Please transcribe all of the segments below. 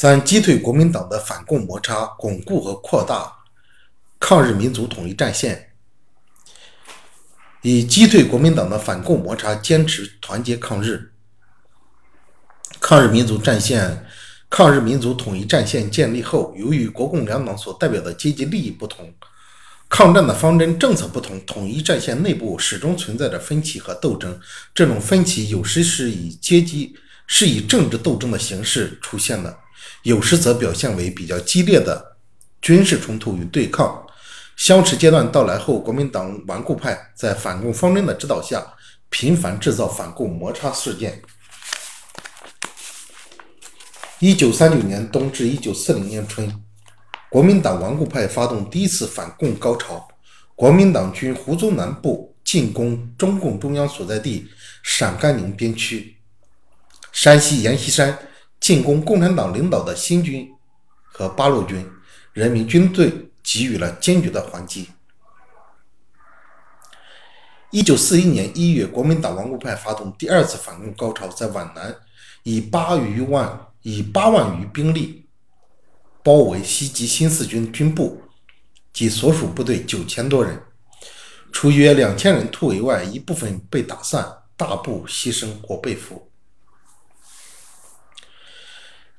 三、击退国民党的反共摩擦，巩固和扩大抗日民族统一战线。以击退国民党的反共摩擦，坚持团结抗日。抗日民族战线、抗日民族统一战线建立后，由于国共两党所代表的阶级利益不同，抗战的方针政策不同，统一战线内部始终存在着分歧和斗争。这种分歧有时是以阶级、是以政治斗争的形式出现的。有时则表现为比较激烈的军事冲突与对抗。相持阶段到来后，国民党顽固派在反共方针的指导下，频繁制造反共摩擦事件。一九三九年冬至一九四零年春，国民党顽固派发动第一次反共高潮。国民党军胡宗南部进攻中共中央所在地陕甘宁边区，山西阎锡山。进攻共产党领导的新军和八路军，人民军队给予了坚决的还击。一九四一年一月，国民党顽固派发动第二次反攻高潮，在皖南以八余万以八万余兵力包围袭击新四军军部及所属部队九千多人，除约两千人突围外，一部分被打散，大部牺牲或被俘。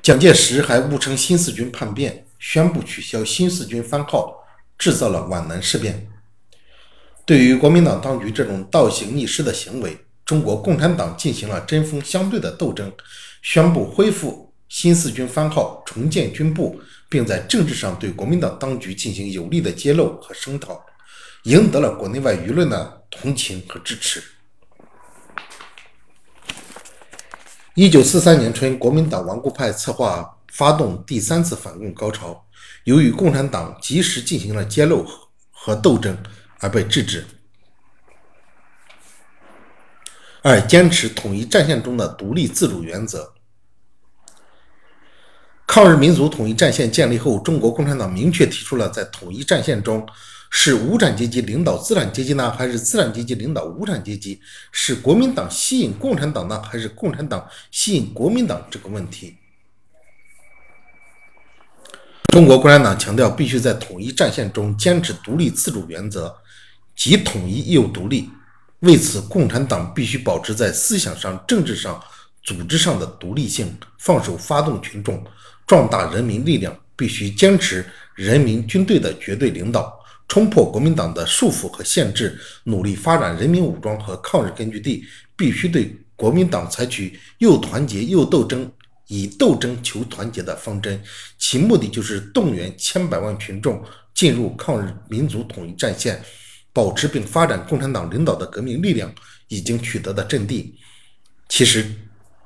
蒋介石还误称新四军叛变，宣布取消新四军番号，制造了皖南事变。对于国民党当局这种倒行逆施的行为，中国共产党进行了针锋相对的斗争，宣布恢复新四军番号，重建军部，并在政治上对国民党当局进行有力的揭露和声讨，赢得了国内外舆论的同情和支持。一九四三年春，国民党顽固派策划发动第三次反共高潮，由于共产党及时进行了揭露和斗争，而被制止。二、坚持统一战线中的独立自主原则。抗日民族统一战线建立后，中国共产党明确提出了在统一战线中。是无产阶级领导资产阶级呢，还是资产阶级领导无产阶级？是国民党吸引共产党呢，还是共产党吸引国民党？这个问题，中国共产党强调必须在统一战线中坚持独立自主原则，即统一又独立。为此，共产党必须保持在思想上、政治上、组织上的独立性，放手发动群众，壮大人民力量。必须坚持人民军队的绝对领导。冲破国民党的束缚和限制，努力发展人民武装和抗日根据地，必须对国民党采取又团结又斗争，以斗争求团结的方针。其目的就是动员千百万群众进入抗日民族统一战线，保持并发展共产党领导的革命力量已经取得的阵地。其实，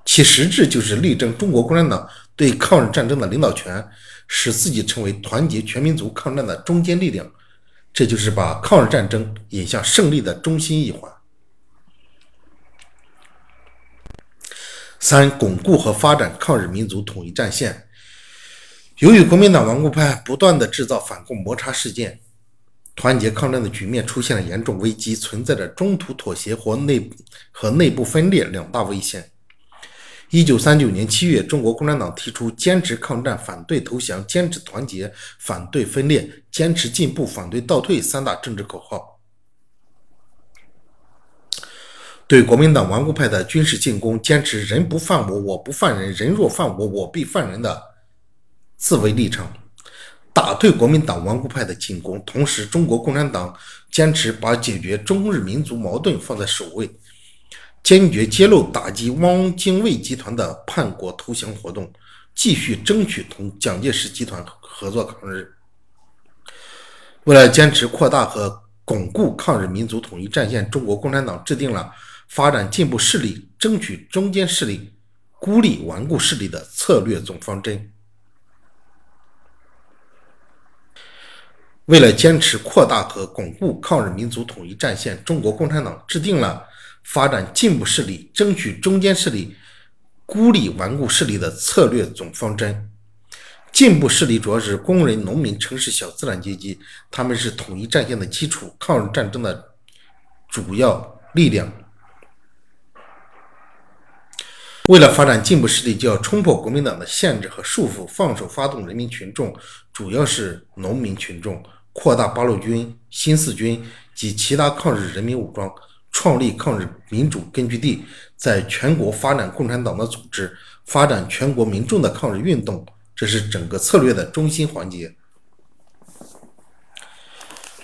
其实质就是力争中国共产党对抗日战争的领导权，使自己成为团结全民族抗战的中坚力量。这就是把抗日战争引向胜利的中心一环。三、巩固和发展抗日民族统一战线。由于国民党顽固派不断的制造反共摩擦事件，团结抗战的局面出现了严重危机，存在着中途妥协和内和内部分裂两大危险。一九三九年七月，中国共产党提出坚持抗战、反对投降、坚持团结、反对分裂、坚持进步、反对倒退三大政治口号。对国民党顽固派的军事进攻，坚持“人不犯我，我不犯人；人若犯我，我必犯人”的自卫立场，打退国民党顽固派的进攻。同时，中国共产党坚持把解决中日民族矛盾放在首位。坚决揭露打击汪精卫集团的叛国投降活动，继续争取同蒋介石集团合作抗日。为了坚持扩大和巩固抗日民族统一战线，中国共产党制定了发展进步势力、争取中间势力、孤立顽固势力的策略总方针。为了坚持扩大和巩固抗日民族统一战线，中国共产党制定了。发展进步势力，争取中间势力，孤立顽固势力的策略总方针。进步势力主要是工人、农民、城市小资产阶级，他们是统一战线的基础，抗日战争的主要力量。为了发展进步势力，就要冲破国民党的限制和束缚，放手发动人民群众，主要是农民群众，扩大八路军、新四军及其他抗日人民武装，创立抗日民主根据地，在全国发展共产党的组织，发展全国民众的抗日运动，这是整个策略的中心环节。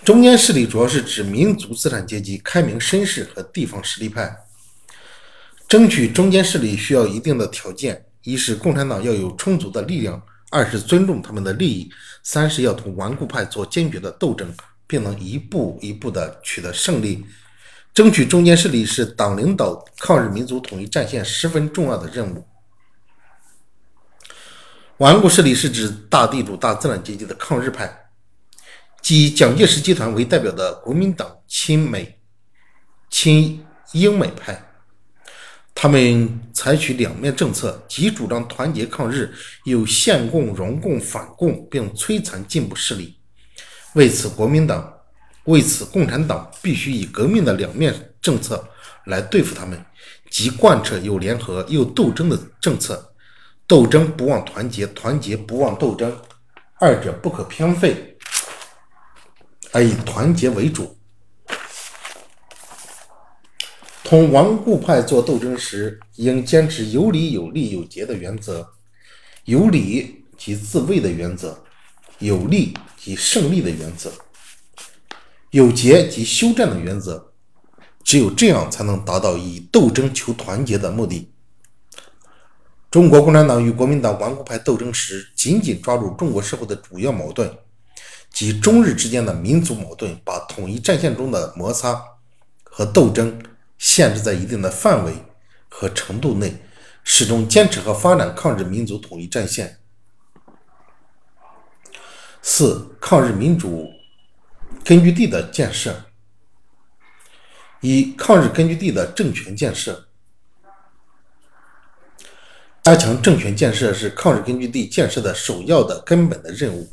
中间势力主要是指民族资产阶级、开明绅士和地方实力派。争取中间势力需要一定的条件：一是共产党要有充足的力量；二是尊重他们的利益；三是要同顽固派做坚决的斗争，并能一步一步地取得胜利。争取中间势力是党领导抗日民族统一战线十分重要的任务。顽固势力是指大地主、大资产阶级的抗日派，即蒋介石集团为代表的国民党亲美、亲英美派。他们采取两面政策，既主张团结抗日，又限共、容共、反共，并摧残进步势力。为此，国民党为此共产党必须以革命的两面政策来对付他们，即贯彻又联合又斗争的政策。斗争不忘团结，团结不忘斗争，二者不可偏废，而以团结为主。同顽固派做斗争时，应坚持有理有利有节的原则。有理即自卫的原则，有利即胜利的原则，有节及休战的原则。只有这样，才能达到以斗争求团结的目的。中国共产党与国民党顽固派斗争时，紧紧抓住中国社会的主要矛盾，及中日之间的民族矛盾，把统一战线中的摩擦和斗争。限制在一定的范围和程度内，始终坚持和发展抗日民族统一战线。四、抗日民主根据地的建设。一、抗日根据地的政权建设，加强政权建设是抗日根据地建设的首要的根本的任务。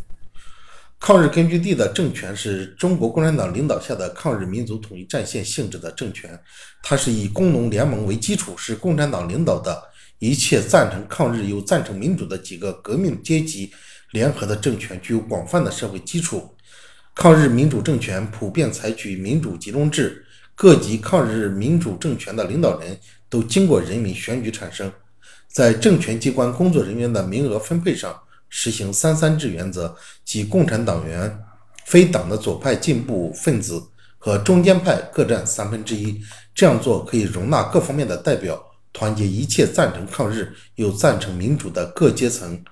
抗日根据地的政权是中国共产党领导下的抗日民族统一战线性质的政权，它是以工农联盟为基础，是共产党领导的一切赞成抗日又赞成民主的几个革命阶级联合的政权，具有广泛的社会基础。抗日民主政权普遍采取民主集中制，各级抗日民主政权的领导人都经过人民选举产生，在政权机关工作人员的名额分配上。实行“三三制”原则，即共产党员、非党的左派进步分子和中间派各占三分之一。这样做可以容纳各方面的代表，团结一切赞成抗日又赞成民主的各阶层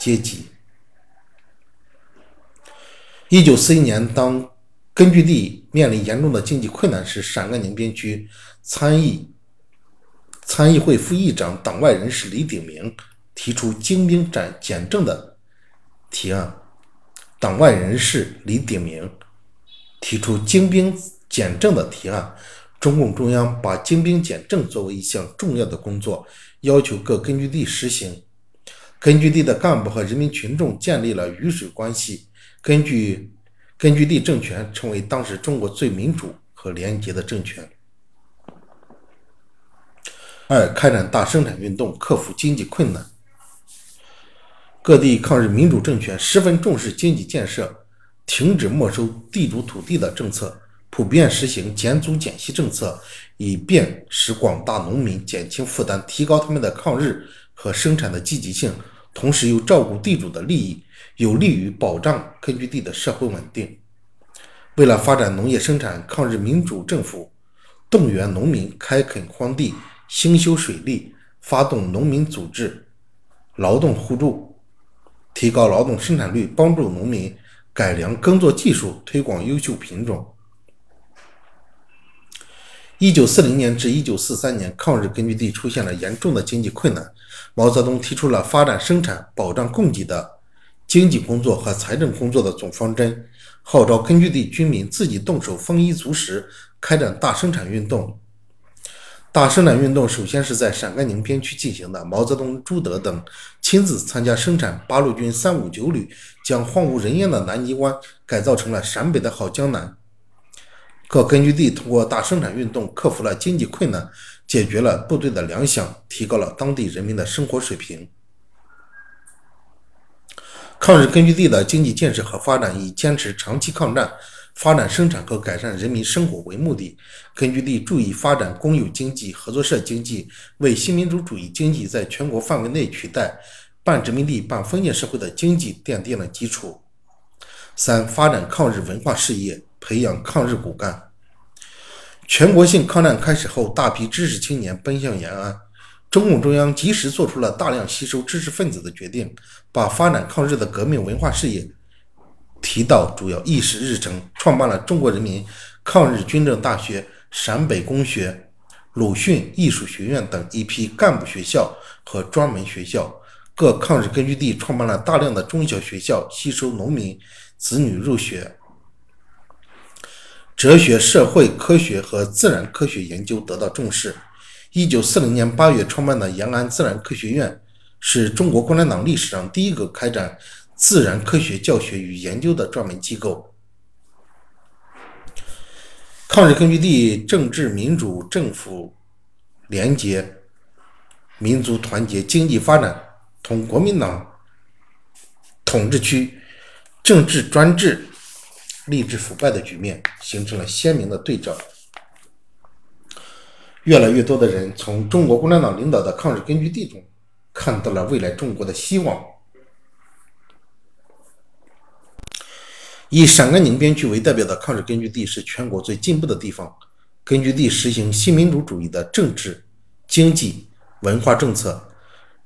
阶级。一九四一年，当根据地面临严重的经济困难时，陕甘宁边区参议参议会副议长、党外人士李鼎铭。提出精兵斩简政的提案，党外人士李鼎铭提出精兵简政的提案，中共中央把精兵简政作为一项重要的工作，要求各根据地实行。根据地的干部和人民群众建立了鱼水关系，根据根据地政权成为当时中国最民主和廉洁的政权。二、开展大生产运动，克服经济困难。各地抗日民主政权十分重视经济建设，停止没收地主土地的政策，普遍实行减租减息政策，以便使广大农民减轻负担，提高他们的抗日和生产的积极性，同时又照顾地主的利益，有利于保障根据地的社会稳定。为了发展农业生产，抗日民主政府动员农民开垦荒地、兴修水利，发动农民组织、劳动互助。提高劳动生产率，帮助农民改良耕作技术，推广优秀品种。一九四零年至一九四三年，抗日根据地出现了严重的经济困难。毛泽东提出了发展生产、保障供给的经济工作和财政工作的总方针，号召根据地居民自己动手丰衣足食，开展大生产运动。大生产运动首先是在陕甘宁边区进行的。毛泽东、朱德等亲自参加生产。八路军三五九旅将荒无人烟的南泥湾改造成了陕北的好江南。各根据地通过大生产运动克服了经济困难，解决了部队的粮饷，提高了当地人民的生活水平。抗日根据地的经济建设和发展以坚持长期抗战、发展生产和改善人民生活为目的。根据地注意发展公有经济、合作社经济，为新民主主义经济在全国范围内取代半殖民地半封建社会的经济奠定了基础。三、发展抗日文化事业，培养抗日骨干。全国性抗战开始后，大批知识青年奔向延安，中共中央及时做出了大量吸收知识分子的决定，把发展抗日的革命文化事业提到主要议事日程，创办了中国人民抗日军政大学、陕北工学、鲁迅艺术学院等一批干部学校和专门学校。各抗日根据地创办了大量的中小学校，吸收农民子女入学。哲学、社会科学和自然科学研究得到重视。一九四零年八月创办的延安自然科学院，是中国共产党历史上第一个开展自然科学教学与研究的专门机构。抗日根据地政治民主、政府廉洁、民族团结、经济发展同国民党统治区政治专制。吏治腐败的局面形成了鲜明的对照。越来越多的人从中国共产党领导的抗日根据地中看到了未来中国的希望。以陕甘宁边区为代表的抗日根据地是全国最进步的地方。根据地实行新民主主义的政治、经济、文化政策，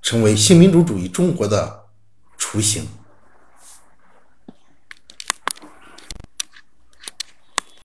成为新民主主义中国的雏形。